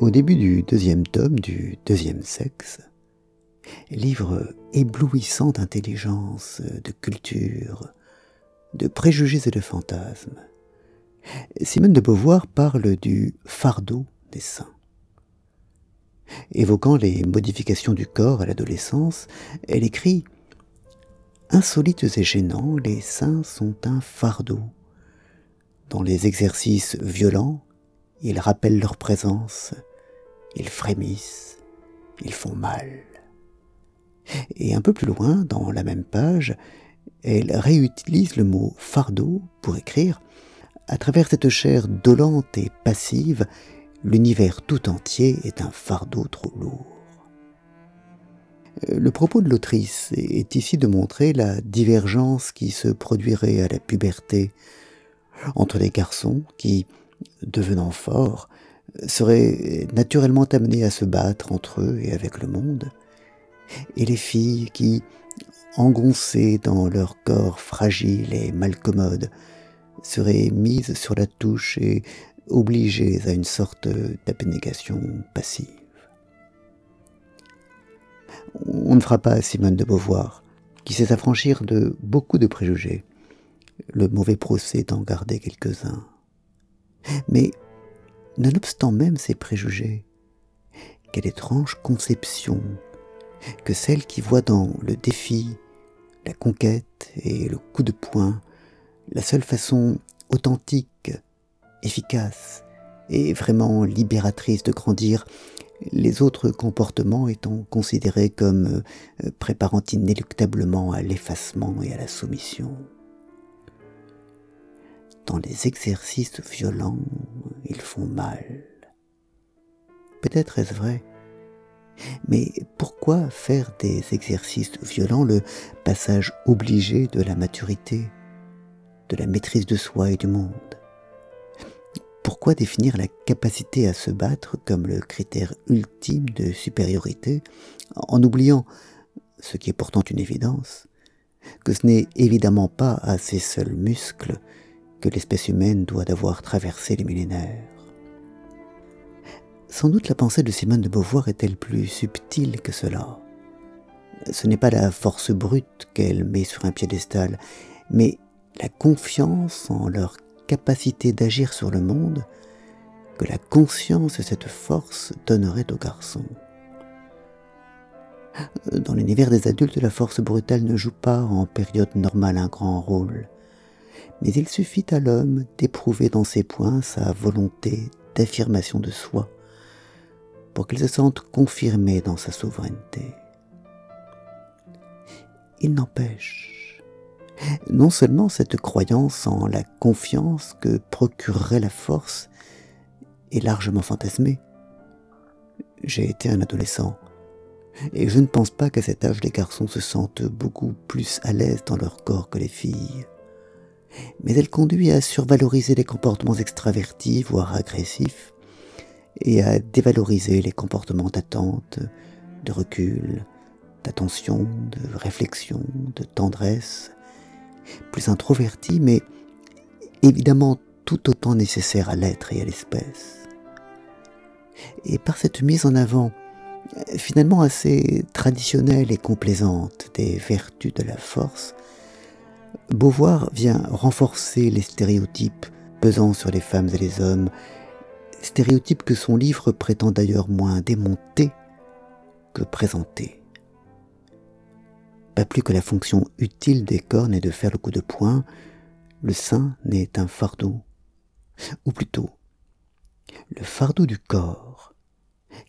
Au début du deuxième tome du deuxième sexe, livre éblouissant d'intelligence, de culture, de préjugés et de fantasmes, Simone de Beauvoir parle du fardeau des saints. Évoquant les modifications du corps à l'adolescence, elle écrit Insolites et gênants, les seins sont un fardeau. Dans les exercices violents, ils rappellent leur présence, ils frémissent, ils font mal. Et un peu plus loin, dans la même page, elle réutilise le mot fardeau pour écrire À travers cette chair dolente et passive, l'univers tout entier est un fardeau trop lourd. Le propos de l'autrice est ici de montrer la divergence qui se produirait à la puberté entre les garçons qui, devenant forts, seraient naturellement amenés à se battre entre eux et avec le monde, et les filles qui, engoncées dans leur corps fragile et malcommode, seraient mises sur la touche et obligées à une sorte d'abnégation passive. On ne fera pas Simone de Beauvoir, qui sait s'affranchir de beaucoup de préjugés, le mauvais procès d'en garder quelques-uns. Mais, nonobstant même ces préjugés, quelle étrange conception que celle qui voit dans le défi, la conquête et le coup de poing la seule façon authentique, efficace et vraiment libératrice de grandir, les autres comportements étant considérés comme euh, préparant inéluctablement à l'effacement et à la soumission. Dans les exercices violents, ils font mal. Peut-être est-ce vrai, mais pourquoi faire des exercices violents le passage obligé de la maturité, de la maîtrise de soi et du monde? Pourquoi définir la capacité à se battre comme le critère ultime de supériorité en oubliant, ce qui est pourtant une évidence, que ce n'est évidemment pas à ces seuls muscles que l'espèce humaine doit avoir traversé les millénaires sans doute la pensée de Simone de Beauvoir est-elle plus subtile que cela. Ce n'est pas la force brute qu'elle met sur un piédestal, mais la confiance en leur capacité d'agir sur le monde que la conscience de cette force donnerait aux garçons. Dans l'univers des adultes, la force brutale ne joue pas en période normale un grand rôle, mais il suffit à l'homme d'éprouver dans ses points sa volonté d'affirmation de soi, pour qu'il se sente confirmé dans sa souveraineté. Il n'empêche, non seulement cette croyance en la confiance que procurerait la force est largement fantasmée. J'ai été un adolescent, et je ne pense pas qu'à cet âge les garçons se sentent beaucoup plus à l'aise dans leur corps que les filles. Mais elle conduit à survaloriser les comportements extravertis, voire agressifs, et à dévaloriser les comportements d'attente, de recul, d'attention, de réflexion, de tendresse, plus introvertis, mais évidemment tout autant nécessaires à l'être et à l'espèce. Et par cette mise en avant, finalement assez traditionnelle et complaisante des vertus de la force, Beauvoir vient renforcer les stéréotypes pesant sur les femmes et les hommes stéréotype que son livre prétend d'ailleurs moins démonter que présenter. Pas plus que la fonction utile des cornes est de faire le coup de poing, le sein n'est un fardeau, ou plutôt le fardeau du corps,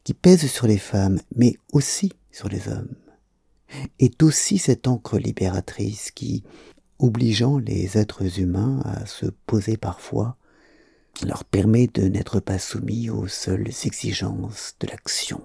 qui pèse sur les femmes, mais aussi sur les hommes, est aussi cette encre libératrice qui, obligeant les êtres humains à se poser parfois leur permet de n'être pas soumis aux seules exigences de l'action.